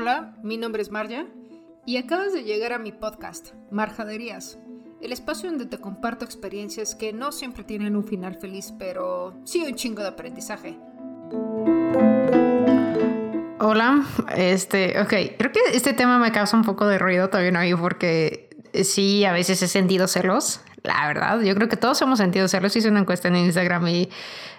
Hola, mi nombre es Marja y acabas de llegar a mi podcast, Marjaderías, el espacio donde te comparto experiencias que no siempre tienen un final feliz, pero sí un chingo de aprendizaje. Hola, este, ok, creo que este tema me causa un poco de ruido todavía no porque sí, a veces he sentido celos, la verdad, yo creo que todos hemos sentido celos, hice una encuesta en Instagram y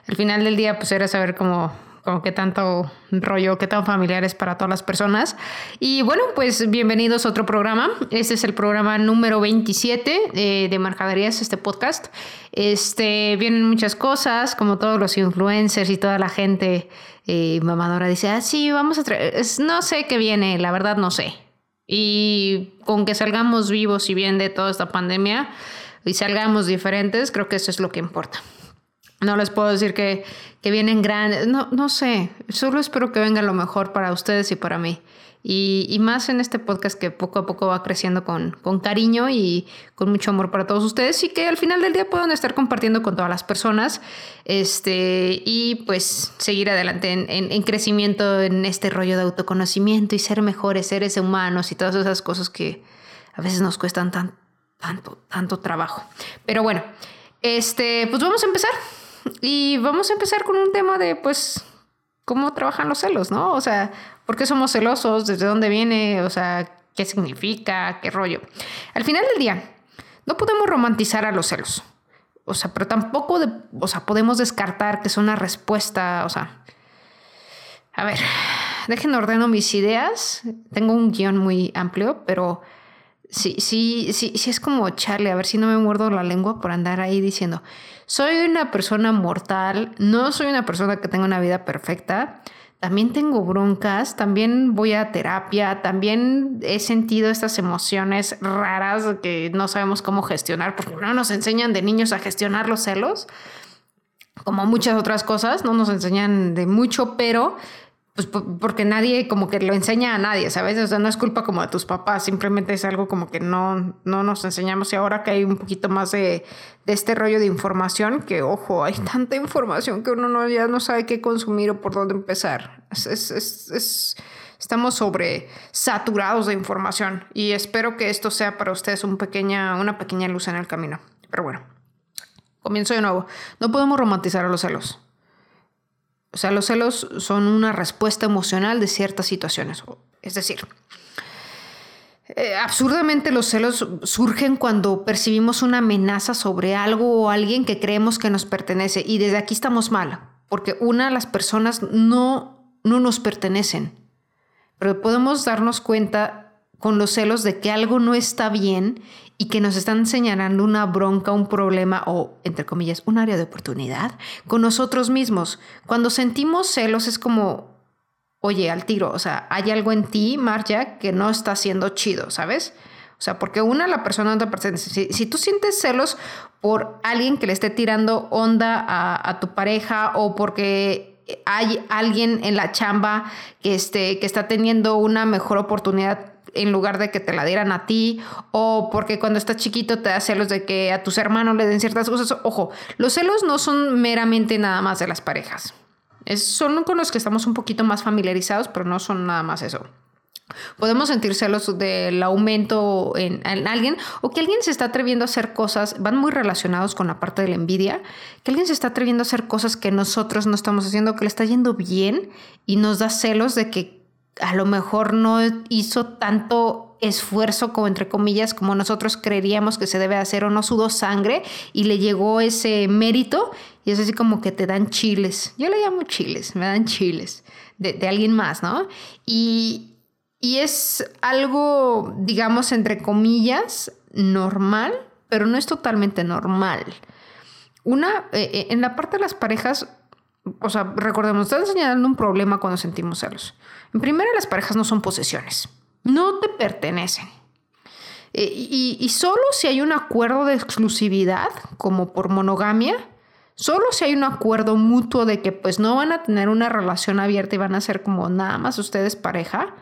al final del día pues era saber cómo como qué tanto rollo, qué tan familiar es para todas las personas. Y bueno, pues bienvenidos a otro programa. Este es el programa número 27 de, de Mercaderías, este podcast. Este, vienen muchas cosas, como todos los influencers y toda la gente eh, mamadora dice, ah, sí, vamos a traer, no sé qué viene, la verdad no sé. Y con que salgamos vivos y bien de toda esta pandemia y salgamos diferentes, creo que eso es lo que importa. No les puedo decir que, que vienen grandes, no, no sé, solo espero que venga lo mejor para ustedes y para mí. Y, y, más en este podcast que poco a poco va creciendo con, con, cariño y con mucho amor para todos ustedes y que al final del día puedan estar compartiendo con todas las personas este, y pues seguir adelante en, en, en crecimiento en este rollo de autoconocimiento y ser mejores seres humanos y todas esas cosas que a veces nos cuestan tan, tanto, tanto trabajo. Pero bueno, este, pues vamos a empezar. Y vamos a empezar con un tema de, pues, cómo trabajan los celos, ¿no? O sea, ¿por qué somos celosos? ¿Desde dónde viene? O sea, ¿qué significa? ¿Qué rollo? Al final del día, no podemos romantizar a los celos. O sea, pero tampoco, de, o sea, podemos descartar que es una respuesta, o sea... A ver, dejen ordeno mis ideas. Tengo un guion muy amplio, pero sí, sí, sí, sí es como Charlie, a ver si no me muerdo la lengua por andar ahí diciendo, soy una persona mortal, no soy una persona que tenga una vida perfecta, también tengo broncas, también voy a terapia, también he sentido estas emociones raras que no sabemos cómo gestionar, porque no nos enseñan de niños a gestionar los celos, como muchas otras cosas, no nos enseñan de mucho, pero pues porque nadie como que lo enseña a nadie, ¿sabes? O sea, no es culpa como de tus papás, simplemente es algo como que no, no nos enseñamos y ahora que hay un poquito más de, de este rollo de información, que ojo, hay tanta información que uno no, ya no sabe qué consumir o por dónde empezar. Es, es, es, es, estamos sobre saturados de información y espero que esto sea para ustedes un pequeña, una pequeña luz en el camino. Pero bueno, comienzo de nuevo. No podemos romantizar a los celos. O sea, los celos son una respuesta emocional de ciertas situaciones. Es decir, eh, absurdamente los celos surgen cuando percibimos una amenaza sobre algo o alguien que creemos que nos pertenece. Y desde aquí estamos mal, porque una, las personas no, no nos pertenecen. Pero podemos darnos cuenta con los celos de que algo no está bien y que nos están señalando una bronca, un problema o, entre comillas, un área de oportunidad con nosotros mismos. Cuando sentimos celos es como, oye, al tiro, o sea, hay algo en ti, Marja, que no está siendo chido, ¿sabes? O sea, porque una, la persona no te pertenece. Si, tú sientes celos por alguien que le esté tirando onda a, a tu pareja o porque hay alguien en la chamba que, este, que está teniendo una mejor oportunidad en lugar de que te la dieran a ti, o porque cuando estás chiquito te da celos de que a tus hermanos le den ciertas cosas. Ojo, los celos no son meramente nada más de las parejas. Es, son con los que estamos un poquito más familiarizados, pero no son nada más eso. Podemos sentir celos del aumento en, en, alguien o que alguien se está atreviendo a hacer cosas, van muy relacionados con la parte de la envidia, que alguien se está atreviendo a hacer cosas que nosotros no estamos haciendo, que le está yendo bien y nos da celos de que a lo mejor no hizo tanto esfuerzo como entre comillas como nosotros creeríamos que se debe hacer o no sudó sangre y le llegó ese mérito y es así como que te dan chiles. Yo le llamo chiles, me dan chiles de, de alguien más, ¿no? Y, y es algo, digamos, entre comillas, normal, pero no es totalmente normal. Una, eh, en la parte de las parejas, o sea, recordemos, están señalando un problema cuando sentimos celos. En primera, las parejas no son posesiones, no te pertenecen. Eh, y, y, solo si hay un acuerdo de exclusividad, como por monogamia, solo si hay un acuerdo mutuo de que pues no van a tener una relación abierta y van a ser como nada más ustedes pareja,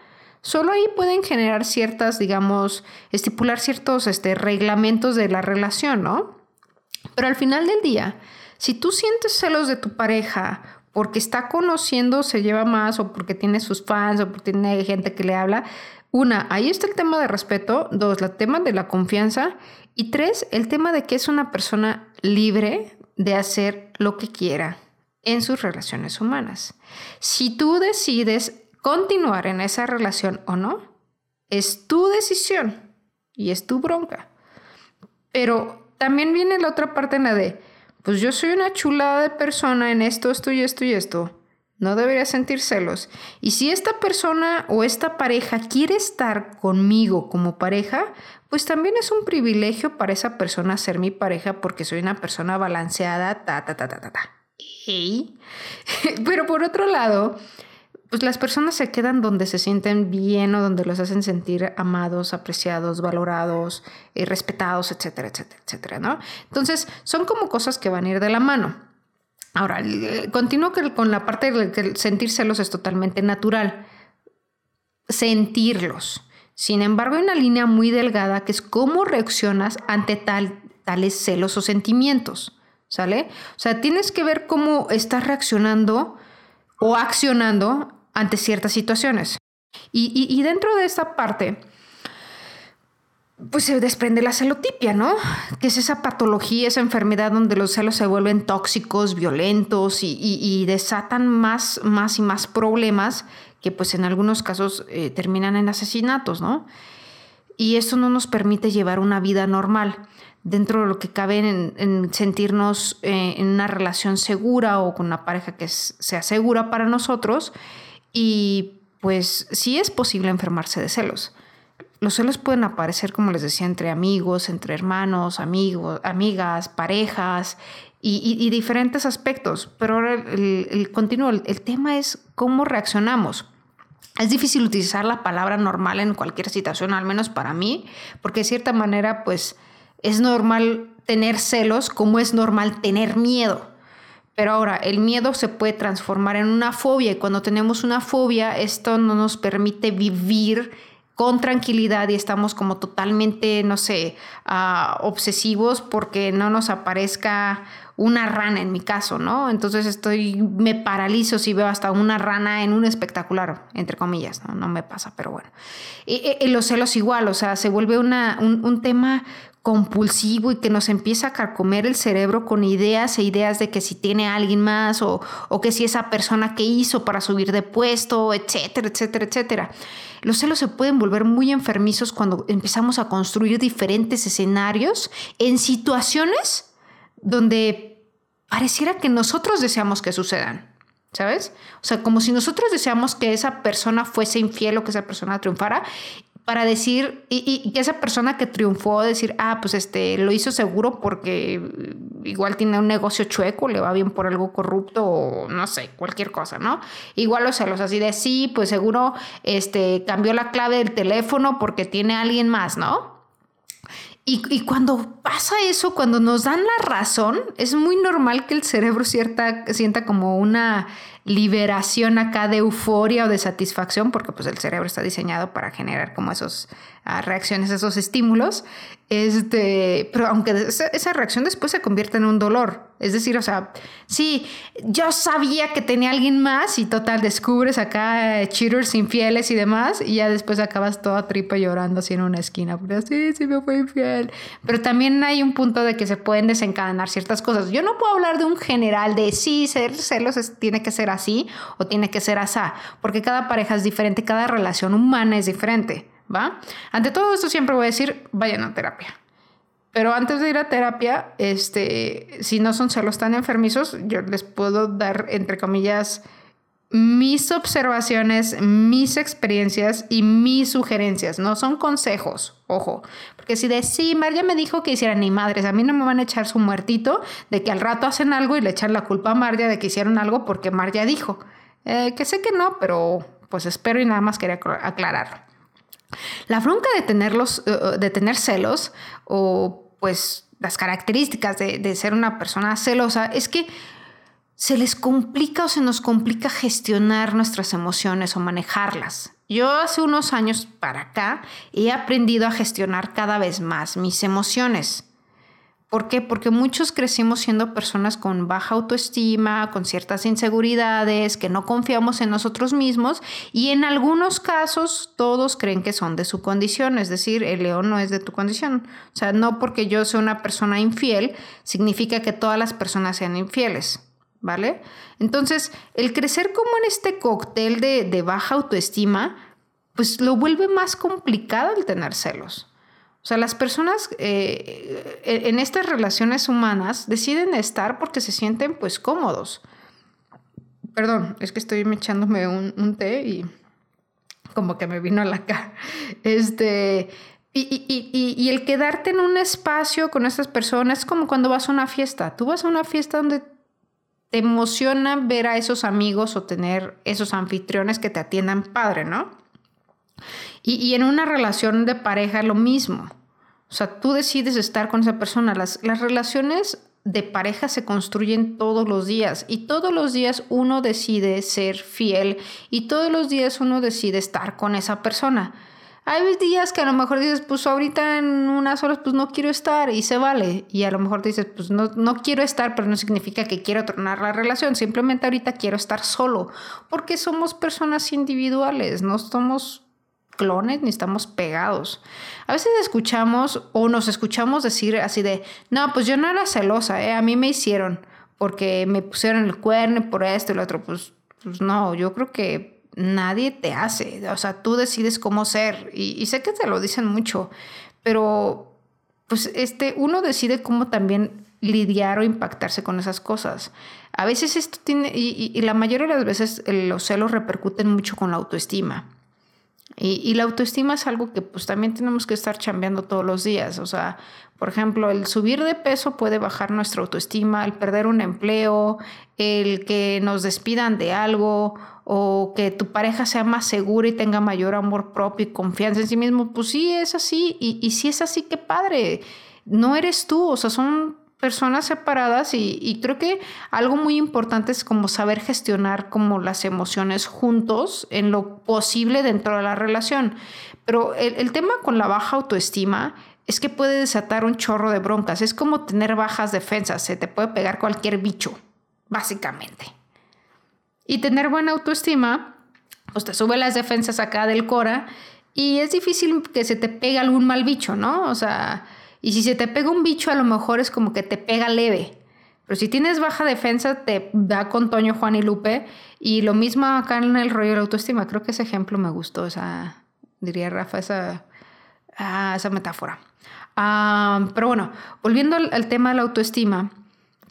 solo ahí pueden generar ciertas, digamos, estipular ciertos este, reglamentos de la relación, ¿no? Pero al final del día, si tú sientes celos de tu pareja porque está conociendo, se lleva más, o porque tiene sus fans, o porque tiene gente que le habla. Una, ahí está el tema de respeto. Dos, el tema de la confianza. Y tres, el tema de que es una persona libre de hacer lo que quiera en sus relaciones humanas. Si tú decides continuar en esa relación o no, es tu decisión y es tu bronca. Pero también viene la otra parte en la de, pues yo soy una chulada de persona en esto, esto y esto y esto. No debería sentir celos. Y si esta persona o esta pareja quiere estar conmigo como pareja, pues también es un privilegio para esa persona ser mi pareja porque soy una persona balanceada, ta, ta, ta, ta, ta, ta. Pero por otro lado, pues las personas se quedan donde se sienten bien o donde los hacen sentir amados, apreciados, valorados, eh, respetados, etcétera, etcétera, etcétera, ¿no? Entonces, son como cosas que van a ir de la mano. Ahora, continúo con la parte de que sentir celos es totalmente natural. Sentirlos. Sin embargo, hay una línea muy delgada que es cómo reaccionas ante tal, tales celos o sentimientos. ¿Sale? O sea, tienes que ver cómo estás reaccionando o accionando ante ciertas situaciones. Y, dentro de esta parte, pues se desprende la celotipia, ¿no? Que es esa patología, esa enfermedad donde los celos se vuelven tóxicos, violentos y, desatan más, y más problemas que pues en algunos casos eh, terminan en asesinatos, ¿no? Y eso no nos permite llevar una vida normal dentro de lo que cabe en, sentirnos eh, en una relación segura o con una pareja que sea segura para nosotros y pues sí es posible enfermarse de celos. Los celos pueden aparecer, como les decía, entre amigos, entre hermanos, amigos, amigas, parejas y, diferentes aspectos. Pero ahora el, continuo, el, tema es cómo reaccionamos. Es difícil utilizar la palabra normal en cualquier situación, al menos para mí, porque de cierta manera, pues es normal tener celos como es normal tener miedo. Pero ahora, el miedo se puede transformar en una fobia y cuando tenemos una fobia, esto no nos permite vivir con tranquilidad y estamos como totalmente, no sé, ah, obsesivos porque no nos aparezca una rana en mi caso, ¿no? Entonces estoy, me paralizo si veo hasta una rana en un espectacular, entre comillas, ¿no? No me pasa, pero bueno. Los celos igual, o sea, se vuelve una, un, un tema compulsivo y que nos empieza a carcomer el cerebro con ideas e ideas de que si tiene alguien más o, o que si esa persona que hizo para subir de puesto, etcétera, etcétera, etcétera. Los celos se pueden volver muy enfermizos cuando empezamos a construir diferentes escenarios en situaciones donde pareciera que nosotros deseamos que sucedan. ¿Sabes? O sea, como si nosotros deseamos que esa persona fuese infiel o que esa persona triunfara para decir, y, que esa persona que triunfó, decir, ah, pues este, lo hizo seguro porque igual tiene un negocio chueco, le va bien por algo corrupto o no sé, cualquier cosa, ¿no? Igual los celos así de, sí, pues seguro este, cambió la clave del teléfono porque tiene alguien más, ¿no? Y, cuando pasa eso, cuando nos dan la razón, es muy normal que el cerebro cierta, sienta como una liberación acá de euforia o de satisfacción, porque pues el cerebro está diseñado para generar como esos a reacciones, esos estímulos, este, pero aunque esa, reacción después se convierte en un dolor. Es decir, o sea, sí, yo sabía que tenía alguien más y total, descubres acá eh, cheaters infieles y demás, y ya después acabas toda tripa llorando así en una esquina, pero sí, sí me fue infiel. Pero también hay un punto de que se pueden desencadenar ciertas cosas. Yo no puedo hablar de un general de sí, ser celos tiene que ser así o tiene que ser así, porque cada pareja es diferente, cada relación humana es diferente. ¿Va? Ante todo esto siempre voy a decir, vayan a terapia. Pero antes de ir a terapia, este, si no son celos tan enfermizos, yo les puedo dar, entre comillas, mis observaciones, mis experiencias y mis sugerencias. No son consejos, ojo. Porque si de sí, María me dijo que hicieran ni madres, a mí no me van a echar su muertito de que al rato hacen algo y le echan la culpa a María de que hicieron algo porque María dijo. Eh, que sé que no, pero pues espero y nada más quería aclararlo. La bronca de, tenerlos, eh, eh, de tener celos o pues las características de, ser una persona celosa es que se les complica o se nos complica gestionar nuestras emociones o manejarlas. Yo hace unos años para acá he aprendido a gestionar cada vez más mis emociones. ¿Por qué? Porque muchos crecimos siendo personas con baja autoestima, con ciertas inseguridades, que no confiamos en nosotros mismos y en algunos casos todos creen que son de su condición, es decir, el león no es de tu condición. O sea, no porque yo sea una persona infiel significa que todas las personas sean infieles, ¿vale? Entonces, el crecer como en este cóctel de, de baja autoestima, pues lo vuelve más complicado el tener celos. O sea, las personas eh, en estas relaciones humanas deciden estar porque se sienten pues cómodos. Perdón, es que estoy echándome un, té y como que me vino a la cara. Este, y, el quedarte en un espacio con estas personas es como cuando vas a una fiesta. Tú vas a una fiesta donde te emociona ver a esos amigos o tener esos anfitriones que te atiendan padre, ¿no? Y, y, en una relación de pareja lo mismo. O sea, tú decides estar con esa persona. Las, las relaciones de pareja se construyen todos los días y todos los días uno decide ser fiel y todos los días uno decide estar con esa persona. Hay días que a lo mejor dices, pues ahorita en unas horas pues no quiero estar y se vale. Y a lo mejor dices, pues no, no quiero estar, pero no significa que quiero tronar la relación. Simplemente ahorita quiero estar solo. Porque somos personas individuales, no somos clones ni estamos pegados. A veces escuchamos o nos escuchamos decir así de, no, pues yo no era celosa, ¿eh? a mí me hicieron porque me pusieron el cuerno por esto y lo otro. Pues, pues no, yo creo que nadie te hace, o sea, tú decides cómo ser y, sé que te lo dicen mucho, pero pues este, uno decide cómo también lidiar o impactarse con esas cosas. A veces esto tiene, y, y la mayoría de las veces los celos repercuten mucho con la autoestima. Y, la autoestima es algo que pues también tenemos que estar chambeando todos los días. O sea, por ejemplo, el subir de peso puede bajar nuestra autoestima, el perder un empleo, el que nos despidan de algo o que tu pareja sea más segura y tenga mayor amor propio y confianza en sí mismo. Pues sí, es así. Y, y si es así, qué padre. No eres tú, o sea, son personas separadas y, creo que algo muy importante es como saber gestionar como las emociones juntos en lo posible dentro de la relación. Pero el, tema con la baja autoestima es que puede desatar un chorro de broncas. Es como tener bajas defensas, se te puede pegar cualquier bicho, básicamente. Y tener buena autoestima, pues te sube las defensas acá del Cora y es difícil que se te pegue algún mal bicho, ¿no? O sea, y si se te pega un bicho, a lo mejor es como que te pega leve. Pero si tienes baja defensa, te da con Toño, Juan y Lupe. Y lo mismo acá en el rollo de la autoestima. Creo que ese ejemplo me gustó, esa, diría Rafa, esa, ah, esa metáfora. Ah, pero bueno, volviendo al tema de la autoestima,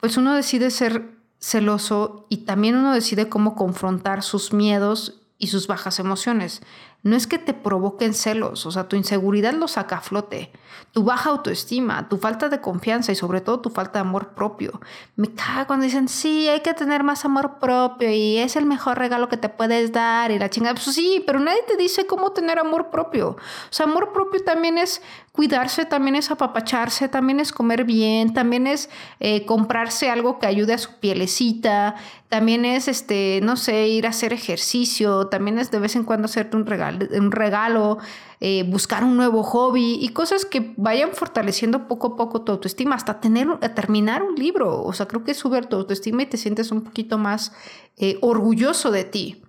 pues uno decide ser celoso y también uno decide cómo confrontar sus miedos y sus bajas emociones no es que te provoquen celos, o sea, tu inseguridad lo saca a flote, tu baja autoestima, tu falta de confianza y sobre todo tu falta de amor propio. Me caga cuando dicen, sí, hay que tener más amor propio y es el mejor regalo que te puedes dar y la chingada. Pues sí, pero nadie te dice cómo tener amor propio. O sea, amor propio también es cuidarse, también es apapacharse, también es comer bien, también es eh, comprarse algo que ayude a su pielecita, también es, este, no sé, ir a hacer ejercicio, también es de vez en cuando hacerte un regalo, un regalo eh, buscar un nuevo hobby y cosas que vayan fortaleciendo poco a poco tu autoestima, hasta tener, terminar un libro. O sea, creo que sube tu autoestima y te sientes un poquito más eh, orgulloso de ti.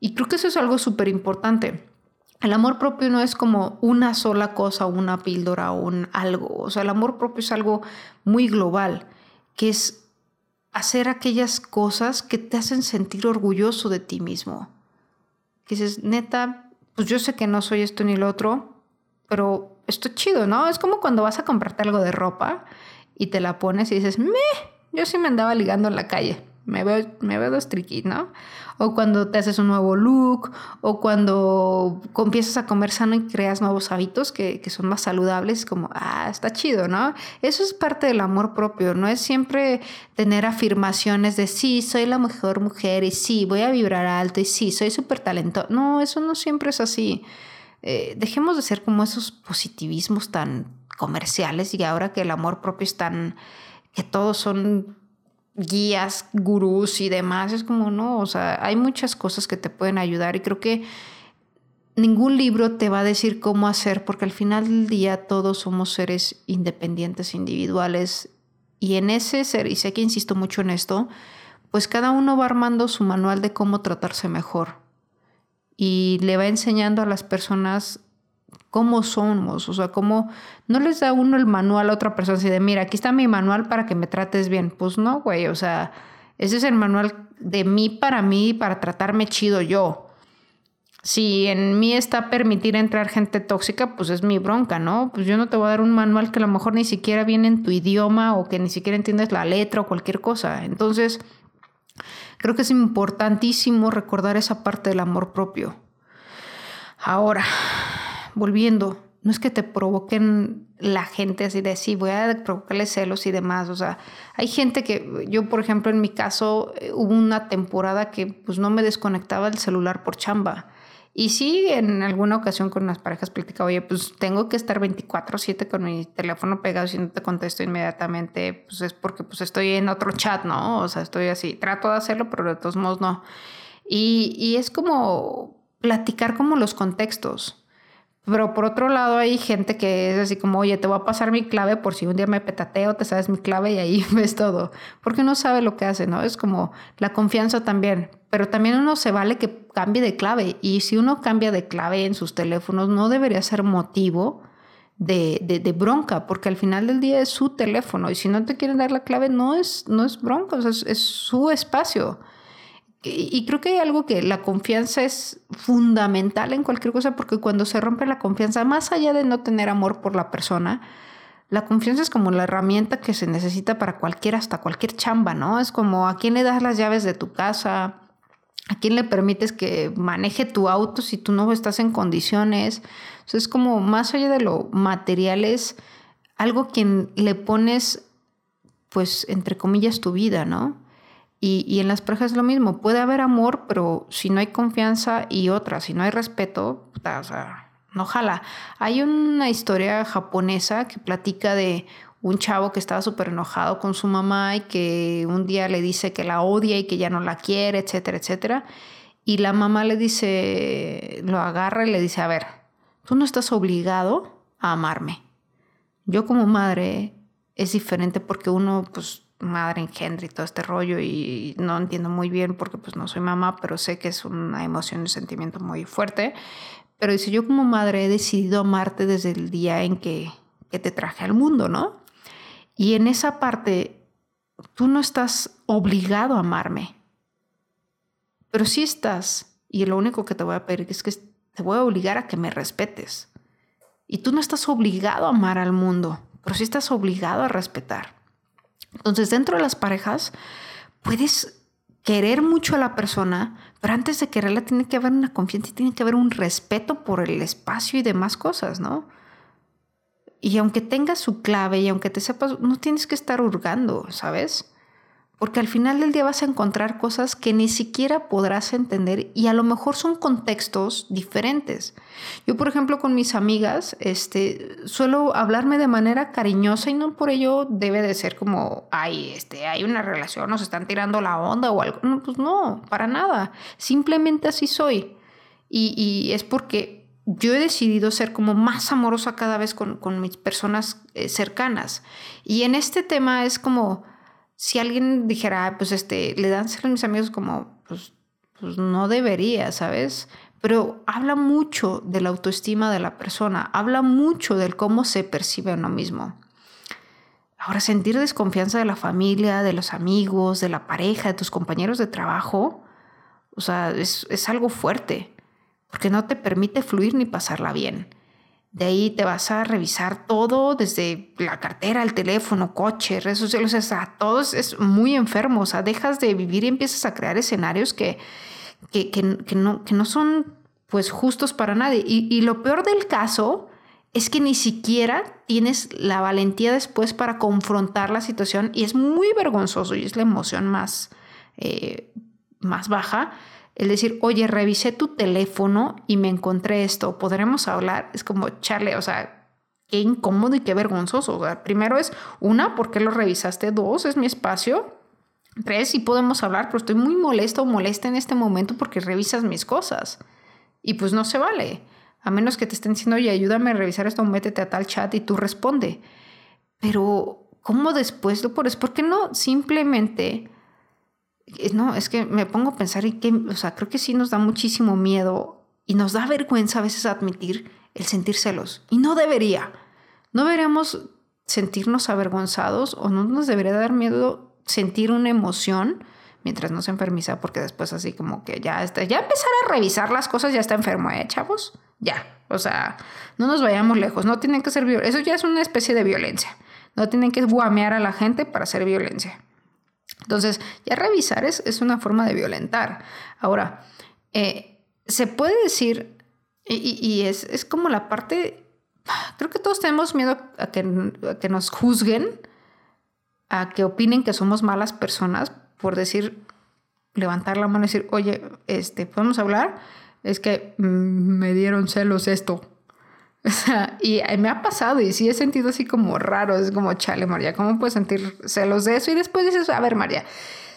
Y creo que eso es algo súper importante. El amor propio no es como una sola cosa, una píldora o un algo. O sea, el amor propio es algo muy global, que es hacer aquellas cosas que te hacen sentir orgulloso de ti mismo. Que dices, neta, pues yo sé que no soy esto ni lo otro, pero esto es chido, ¿no? Es como cuando vas a comprarte algo de ropa y te la pones y dices, me, yo sí me andaba ligando en la calle me veo, me veo dos ¿no? O cuando te haces un nuevo look, o cuando empiezas a comer sano y creas nuevos hábitos que, que, son más saludables, como, ah, está chido, ¿no? Eso es parte del amor propio, no es siempre tener afirmaciones de sí, soy la mejor mujer y sí, voy a vibrar alto y sí, soy súper talentoso. No, eso no siempre es así. Eh, dejemos de ser como esos positivismos tan comerciales y ahora que el amor propio es tan, que todos son guías, gurús y demás. Es como, no, o sea, hay muchas cosas que te pueden ayudar y creo que ningún libro te va a decir cómo hacer, porque al final del día todos somos seres independientes, individuales, y en ese ser, y sé que insisto mucho en esto, pues cada uno va armando su manual de cómo tratarse mejor. Y le va enseñando a las personas cómo somos, o sea, cómo no les da uno el manual a otra persona así de, mira, aquí está mi manual para que me trates bien. Pues no, güey, o sea, ese es el manual de mí para mí, para tratarme chido yo si en mí está permitir entrar gente tóxica, pues es mi bronca, ¿no? Pues yo no te voy a dar un manual que a lo mejor ni siquiera viene en tu idioma o que ni siquiera entiendes la letra o cualquier cosa. Entonces, creo que es importantísimo recordar esa parte del amor propio. Ahora, volviendo, no es que te provoquen la gente así de sí, voy a provocarle celos y demás. O sea, hay gente que, yo por ejemplo en mi caso, eh, hubo una temporada que pues no me desconectaba del celular por chamba. Y sí, en alguna ocasión con unas parejas platicaba, oye, pues tengo que estar 24/7 con mi teléfono pegado si no te contesto inmediatamente, pues es porque pues estoy en otro chat, ¿no? O sea, estoy así, trato de hacerlo, pero de todos modos no. Y, y es como platicar como los contextos. Pero por otro lado hay gente que es así como, oye, te voy a pasar mi clave por si un día me petateo, te sabes mi clave y ahí ves todo. Porque uno sabe lo que hace, ¿no? Es como la confianza también. Pero también uno se vale que cambie de clave. Y si uno cambia de clave en sus teléfonos, no debería ser motivo de, de, bronca, porque al final del día es su teléfono. Y si no te quieren dar la clave, no es, no es bronca, es, es su espacio. Y creo que hay algo que la confianza es fundamental en cualquier cosa porque cuando se rompe la confianza, más allá de no tener amor por la persona, la confianza es como la herramienta que se necesita para cualquier, hasta cualquier chamba, ¿no? Es como a quién le das las llaves de tu casa, a quién le permites que maneje tu auto si tú no estás en condiciones. Sea, es como más allá de lo material, es algo quien le pones, pues, entre comillas, tu vida, ¿no? Y, en las parejas es lo mismo, puede haber amor, pero si no hay confianza y otra, si no hay respeto, o sea, no jala. Hay una historia japonesa que platica de un chavo que estaba súper enojado con su mamá y que un día le dice que la odia y que ya no la quiere, etcétera, etcétera. Y la mamá le dice, lo agarra y le dice, a ver, tú no estás obligado a amarme. Yo como madre es diferente porque uno, pues, madre engendra y todo este rollo y no entiendo muy bien porque pues no soy mamá, pero sé que es una emoción y un sentimiento muy fuerte. Pero dice, yo como madre he decidido amarte desde el día en que, que te traje al mundo, ¿no? Y en esa parte, tú no estás obligado a amarme, pero sí estás, y lo único que te voy a pedir es que te voy a obligar a que me respetes. Y tú no estás obligado a amar al mundo, pero sí estás obligado a respetar. Entonces, dentro de las parejas, puedes querer mucho a la persona, pero antes de quererla tiene que haber una confianza y tiene que haber un respeto por el espacio y demás cosas, ¿no? Y aunque tengas su clave y aunque te sepas, no tienes que estar hurgando, ¿sabes? Porque al final del día vas a encontrar cosas que ni siquiera podrás entender y a lo mejor son contextos diferentes. Yo, por ejemplo, con mis amigas, este, suelo hablarme de manera cariñosa y no por ello debe de ser como, ay, este, hay una relación, nos están tirando la onda o algo. No, pues no, para nada. Simplemente así soy. Y, es porque yo he decidido ser como más amorosa cada vez con, mis personas eh, cercanas. Y en este tema es como si alguien dijera, pues este, le dan a mis amigos como, pues, pues no debería, ¿sabes? Pero habla mucho de la autoestima de la persona, habla mucho del cómo se percibe a uno mismo. Ahora, sentir desconfianza de la familia, de los amigos, de la pareja, de tus compañeros de trabajo, o sea, es, es algo fuerte, porque no te permite fluir ni pasarla bien. De ahí te vas a revisar todo, desde la cartera, el teléfono, coche, redes sociales, o sea, todo es muy enfermo. O sea, dejas de vivir y empiezas a crear escenarios que, que, que, no, que no son pues justos para nadie. Y, y, lo peor del caso es que ni siquiera tienes la valentía después para confrontar la situación y es muy vergonzoso y es la emoción más, eh, más baja el decir, oye, revisé tu teléfono y me encontré esto, ¿podremos hablar? Es como, charle, o sea, qué incómodo y qué vergonzoso. O sea, primero es, una, ¿por qué lo revisaste? Dos, es mi espacio. Tres, sí podemos hablar, pero estoy muy molesto o molesta en este momento porque revisas mis cosas. Y pues no se vale. A menos que te estén diciendo, oye, ayúdame a revisar esto, métete a tal chat y tú responde. Pero, ¿cómo después lo pones? ¿Por qué no simplemente... No, es que me pongo a pensar y que, o sea, creo que sí nos da muchísimo miedo y nos da vergüenza a veces admitir el sentir celos. Y no debería. No deberíamos sentirnos avergonzados o no nos debería dar miedo sentir una emoción mientras no se enfermiza, porque después así como que ya está, ya empezar a revisar las cosas ya está enfermo, ¿eh, chavos? Ya, o sea, no nos vayamos lejos, no tienen que ser eso ya es una especie de violencia, no tienen que guamear a la gente para hacer violencia. Entonces, ya revisar es, es una forma de violentar. Ahora, eh, se puede decir, y, y es, es, como la parte, creo que todos tenemos miedo a que, a que nos juzguen, a que opinen que somos malas personas, por decir, levantar la mano y decir, oye, este, ¿podemos hablar? Es que mm, me dieron celos esto. Y me ha pasado y sí he sentido así como raro, es como, chale, María, ¿cómo puedes sentir celos de eso? Y después dices, a ver, María,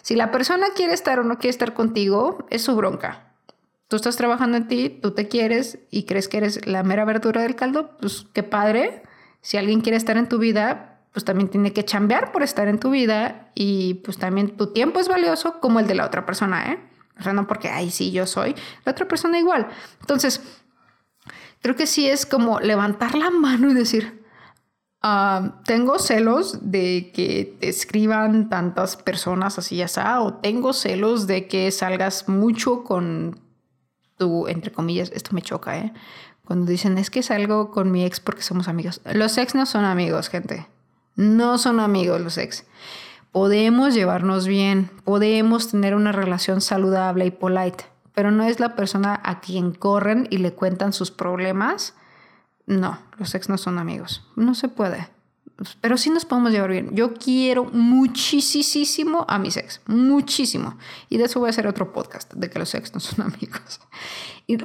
si la persona quiere estar o no quiere estar contigo, es su bronca. Tú estás trabajando en ti, tú te quieres y crees que eres la mera verdura del caldo, pues qué padre. Si alguien quiere estar en tu vida, pues también tiene que chambear por estar en tu vida y pues también tu tiempo es valioso como el de la otra persona, ¿eh? O sea, no porque, ay, sí, yo soy, la otra persona igual. Entonces, creo que sí es como levantar la mano y decir, ah, tengo celos de que te escriban tantas personas así ya o tengo celos de que salgas mucho con tu, entre comillas, esto me choca, ¿eh? Cuando dicen, es que salgo con mi ex porque somos amigos. Los ex no son amigos, gente. No son amigos los ex. Podemos llevarnos bien, podemos tener una relación saludable y polite, pero no es la persona a quien corren y le cuentan sus problemas. No, los ex no son amigos. No se puede. Pero sí nos podemos llevar bien. Yo quiero muchísimo a mis ex, muchísimo. Y de eso voy a hacer otro podcast, de que los ex no son amigos.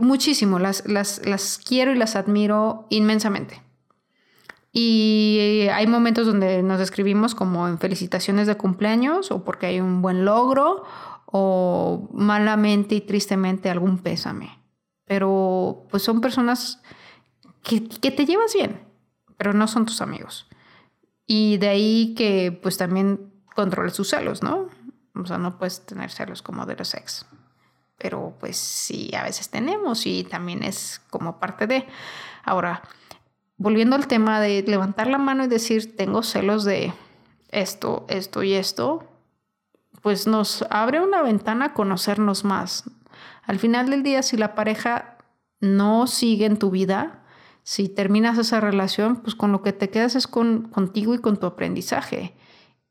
Muchísimo, las, las, las quiero y las admiro inmensamente. Y hay momentos donde nos escribimos como en felicitaciones de cumpleaños o porque hay un buen logro o malamente y tristemente algún pésame. Pero pues son personas que, que te llevas bien, pero no son tus amigos. Y de ahí que pues también controles sus celos, ¿no? O sea, no puedes tener celos como de los ex. Pero pues sí, a veces tenemos y también es como parte de... Ahora, volviendo al tema de levantar la mano y decir, tengo celos de esto, esto y esto, pues nos abre una ventana a conocernos más. Al final del día, si la pareja no sigue en tu vida, si terminas esa relación, pues con lo que te quedas es con, contigo y con tu aprendizaje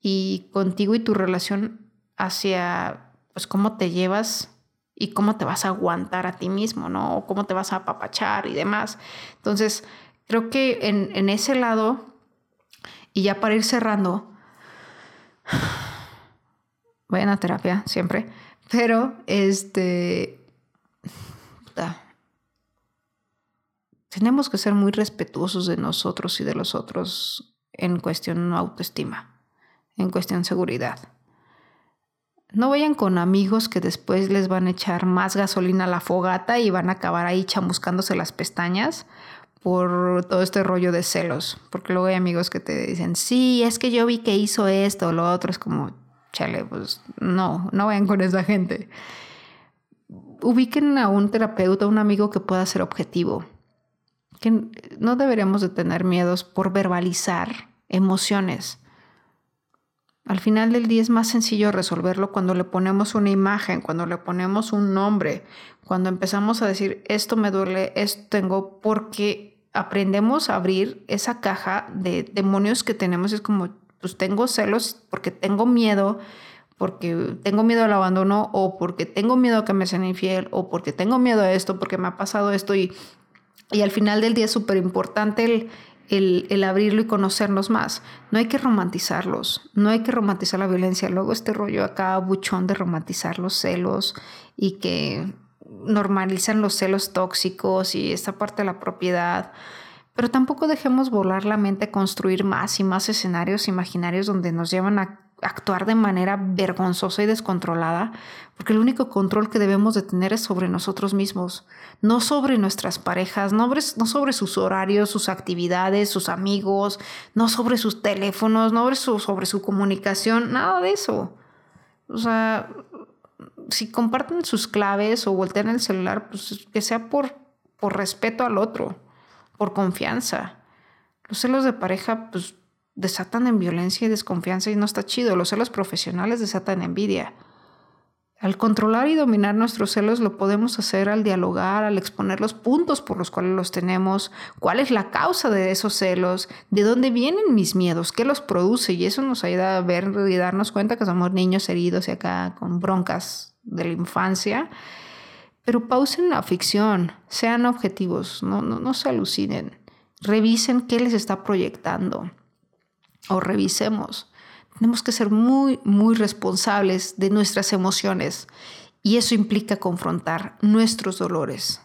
y contigo y tu relación hacia, pues cómo te llevas y cómo te vas a aguantar a ti mismo, ¿no? O cómo te vas a apapachar y demás. Entonces, creo que en, ese lado, y ya para ir cerrando, vayan a terapia siempre, pero este... tenemos que ser muy respetuosos de nosotros y de los otros en cuestión autoestima, en cuestión seguridad. No vayan con amigos que después les van a echar más gasolina a la fogata y van a acabar ahí chamuscándose las pestañas por todo este rollo de celos, porque luego hay amigos que te dicen, sí, es que yo vi que hizo esto o lo otro, es como, chale, pues no, no vayan con esa gente. Ubiquen a un terapeuta, un amigo que pueda ser objetivo, que no deberíamos de tener miedos por verbalizar emociones. Al final del día es más sencillo resolverlo cuando le ponemos una imagen, cuando le ponemos un nombre, cuando empezamos a decir esto me duele, esto tengo, porque aprendemos a abrir esa caja de demonios que tenemos. Es como, pues tengo celos porque tengo miedo, porque tengo miedo al abandono o porque tengo miedo a que me sean infiel o porque tengo miedo a esto, porque me ha pasado esto y, y al final del día es súper importante el, el, abrirlo y conocernos más. No hay que romantizarlos, no hay que romantizar la violencia. Luego este rollo acá buchón de romantizar los celos y que normalizan los celos tóxicos y esta parte de la propiedad. Pero tampoco dejemos volar la mente construir más y más escenarios imaginarios donde nos llevan a actuar de manera vergonzosa y descontrolada, porque el único control que debemos de tener es sobre nosotros mismos, no sobre nuestras parejas, no sobre, sus horarios, sus actividades, sus amigos, no sobre sus teléfonos, no sobre su, sobre su comunicación, nada de eso. O sea, si comparten sus claves o voltean el celular, pues que sea por, por respeto al otro, por confianza. Los celos de pareja, pues desatan en violencia y desconfianza y no está chido. Los celos profesionales desatan envidia. Al controlar y dominar nuestros celos lo podemos hacer al dialogar, al exponer los puntos por los cuales los tenemos, cuál es la causa de esos celos, de dónde vienen mis miedos, qué los produce y eso nos ayuda a ver y darnos cuenta que somos niños heridos y acá con broncas de la infancia. Pero pausen la ficción, sean objetivos, no, no, no se alucinen, revisen qué les está proyectando o revisemos. Tenemos que ser muy, muy responsables de nuestras emociones y eso implica confrontar nuestros dolores.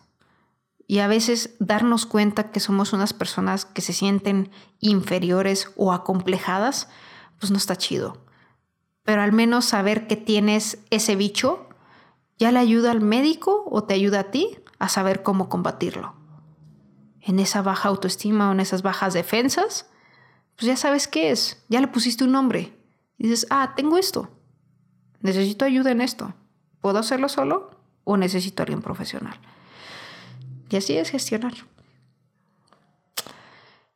Y a veces darnos cuenta que somos unas personas que se sienten inferiores o acomplejadas, pues no está chido. Pero al menos saber que tienes ese bicho ya le ayuda al médico o te ayuda a ti a saber cómo combatirlo. En esa baja autoestima o en esas bajas defensas, pues ya sabes qué es, ya le pusiste un nombre. Dices, ah, tengo esto, necesito ayuda en esto. ¿Puedo hacerlo solo o necesito a alguien profesional? Y así es gestionar.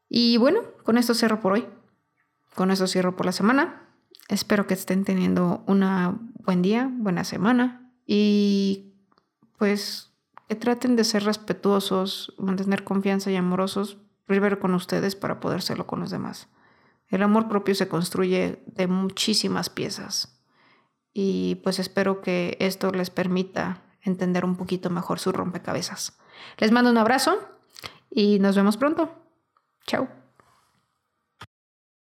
Y bueno, con esto cierro por hoy. Con esto cierro por la semana. Espero que estén teniendo un buen día, buena semana y pues que traten de ser respetuosos, mantener confianza y amorosos primero con ustedes para poder hacerlo con los demás. El amor propio se construye de muchísimas piezas y pues espero que esto les permita entender un poquito mejor su rompecabezas. Les mando un abrazo y nos vemos pronto. Chao.